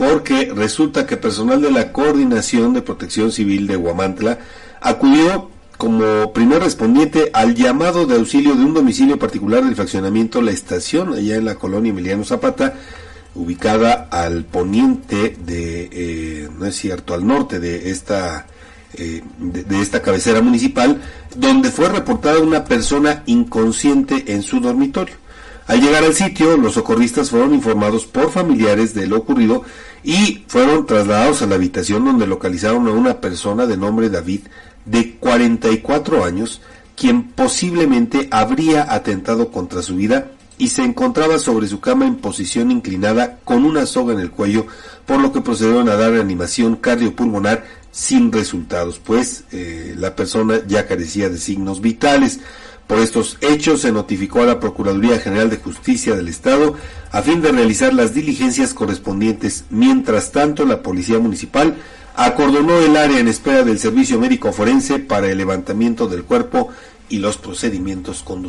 porque resulta que personal de la Coordinación de Protección Civil de Huamantla acudió como primer respondiente al llamado de auxilio de un domicilio particular del fraccionamiento La Estación, allá en la colonia Emiliano Zapata, ubicada al poniente de, eh, no es cierto, al norte de esta, eh, de, esta cabecera municipal, donde fue reportada una persona inconsciente en su dormitorio. Al llegar al sitio, los socorristas fueron informados por familiares de lo ocurrido y fueron trasladados a la habitación donde localizaron a una persona de nombre David de 44 años, quien posiblemente habría atentado contra su vida y se encontraba sobre su cama en posición inclinada con una soga en el cuello, por lo que procedieron a dar animación cardiopulmonar sin resultados, pues eh, la persona ya carecía de signos vitales. Por estos hechos se notificó a la Procuraduría General de Justicia del Estado a fin de realizar las diligencias correspondientes. Mientras tanto, la Policía Municipal acordonó el área en espera del servicio médico forense para el levantamiento del cuerpo y los procedimientos conducidos.